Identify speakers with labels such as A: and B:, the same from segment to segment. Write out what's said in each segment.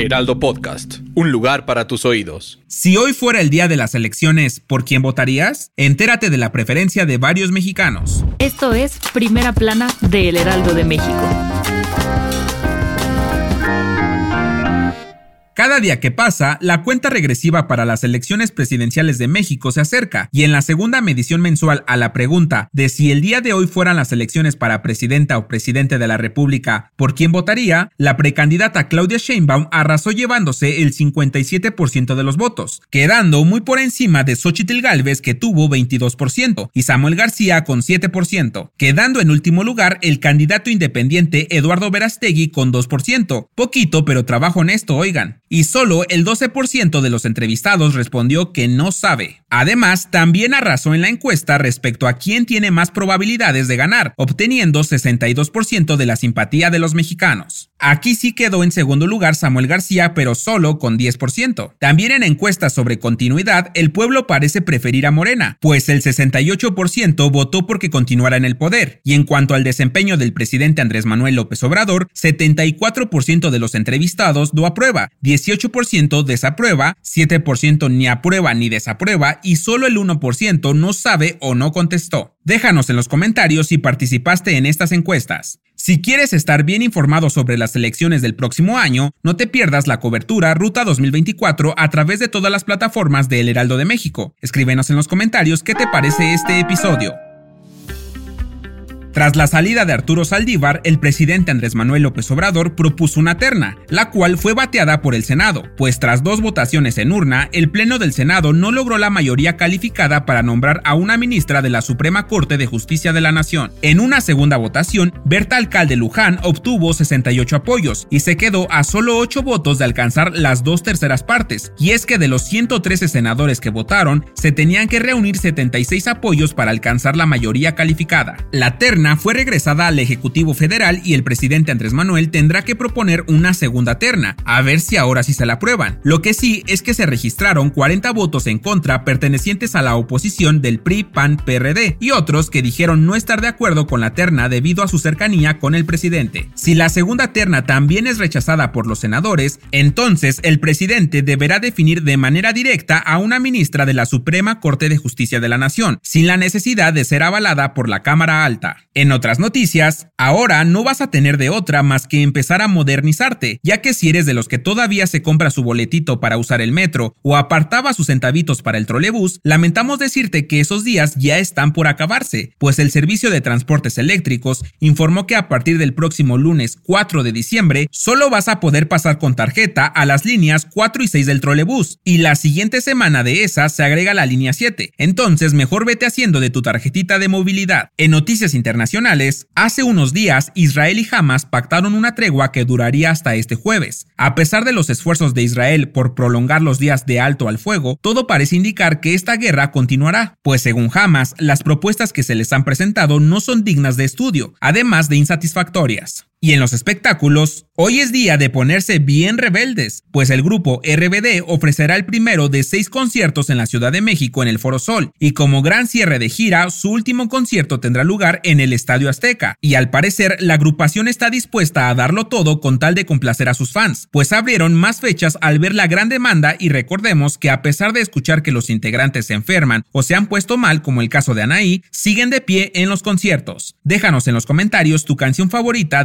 A: Heraldo Podcast, un lugar para tus oídos.
B: Si hoy fuera el día de las elecciones, ¿por quién votarías? Entérate de la preferencia de varios mexicanos.
C: Esto es Primera Plana de El Heraldo de México.
B: Cada día que pasa, la cuenta regresiva para las elecciones presidenciales de México se acerca y en la segunda medición mensual a la pregunta de si el día de hoy fueran las elecciones para presidenta o presidente de la República, ¿por quién votaría? La precandidata Claudia Sheinbaum arrasó llevándose el 57% de los votos, quedando muy por encima de Xochitl Galvez que tuvo 22% y Samuel García con 7%, quedando en último lugar el candidato independiente Eduardo Verastegui con 2%, poquito pero trabajo honesto, oigan solo el 12% de los entrevistados respondió que no sabe. Además, también arrasó en la encuesta respecto a quién tiene más probabilidades de ganar, obteniendo 62% de la simpatía de los mexicanos. Aquí sí quedó en segundo lugar Samuel García, pero solo con 10%. También en encuestas sobre continuidad, el pueblo parece preferir a Morena, pues el 68% votó porque continuara en el poder. Y en cuanto al desempeño del presidente Andrés Manuel López Obrador, 74% de los entrevistados lo aprueba, 18% desaprueba, 7% ni aprueba ni desaprueba y solo el 1% no sabe o no contestó. Déjanos en los comentarios si participaste en estas encuestas. Si quieres estar bien informado sobre las elecciones del próximo año, no te pierdas la cobertura Ruta 2024 a través de todas las plataformas de El Heraldo de México. Escríbenos en los comentarios qué te parece este episodio. Tras la salida de Arturo Saldívar, el presidente Andrés Manuel López Obrador propuso una terna, la cual fue bateada por el Senado, pues tras dos votaciones en urna, el Pleno del Senado no logró la mayoría calificada para nombrar a una ministra de la Suprema Corte de Justicia de la Nación. En una segunda votación, Berta Alcalde Luján obtuvo 68 apoyos y se quedó a solo 8 votos de alcanzar las dos terceras partes, y es que de los 113 senadores que votaron, se tenían que reunir 76 apoyos para alcanzar la mayoría calificada. La terna fue regresada al Ejecutivo Federal y el presidente Andrés Manuel tendrá que proponer una segunda terna, a ver si ahora sí se la aprueban. Lo que sí es que se registraron 40 votos en contra pertenecientes a la oposición del PRI, PAN, PRD y otros que dijeron no estar de acuerdo con la terna debido a su cercanía con el presidente. Si la segunda terna también es rechazada por los senadores, entonces el presidente deberá definir de manera directa a una ministra de la Suprema Corte de Justicia de la Nación, sin la necesidad de ser avalada por la Cámara Alta. En otras noticias, ahora no vas a tener de otra más que empezar a modernizarte, ya que si eres de los que todavía se compra su boletito para usar el metro o apartaba sus centavitos para el trolebús, lamentamos decirte que esos días ya están por acabarse, pues el servicio de transportes eléctricos informó que a partir del próximo lunes 4 de diciembre solo vas a poder pasar con tarjeta a las líneas 4 y 6 del trolebús, y la siguiente semana de esa se agrega la línea 7. Entonces mejor vete haciendo de tu tarjetita de movilidad. En noticias internacionales, hace unos días Israel y Hamas pactaron una tregua que duraría hasta este jueves. A pesar de los esfuerzos de Israel por prolongar los días de alto al fuego, todo parece indicar que esta guerra continuará, pues según Hamas, las propuestas que se les han presentado no son dignas de estudio, además de insatisfactorias. Y en los espectáculos, hoy es día de ponerse bien rebeldes, pues el grupo RBD ofrecerá el primero de seis conciertos en la Ciudad de México en el Foro Sol, y como gran cierre de gira, su último concierto tendrá lugar en el Estadio Azteca, y al parecer la agrupación está dispuesta a darlo todo con tal de complacer a sus fans, pues abrieron más fechas al ver la gran demanda y recordemos que a pesar de escuchar que los integrantes se enferman o se han puesto mal, como el caso de Anaí, siguen de pie en los conciertos. Déjanos en los comentarios tu canción favorita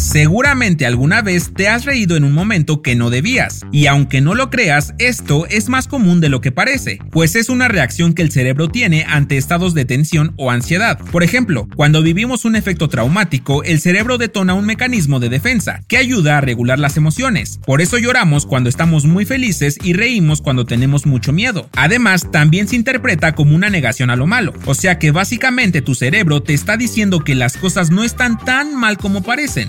B: Seguramente alguna vez te has reído en un momento que no debías, y aunque no lo creas, esto es más común de lo que parece, pues es una reacción que el cerebro tiene ante estados de tensión o ansiedad. Por ejemplo, cuando vivimos un efecto traumático, el cerebro detona un mecanismo de defensa que ayuda a regular las emociones. Por eso lloramos cuando estamos muy felices y reímos cuando tenemos mucho miedo. Además, también se interpreta como una negación a lo malo, o sea que básicamente tu cerebro te está diciendo que las cosas no están tan mal como parecen.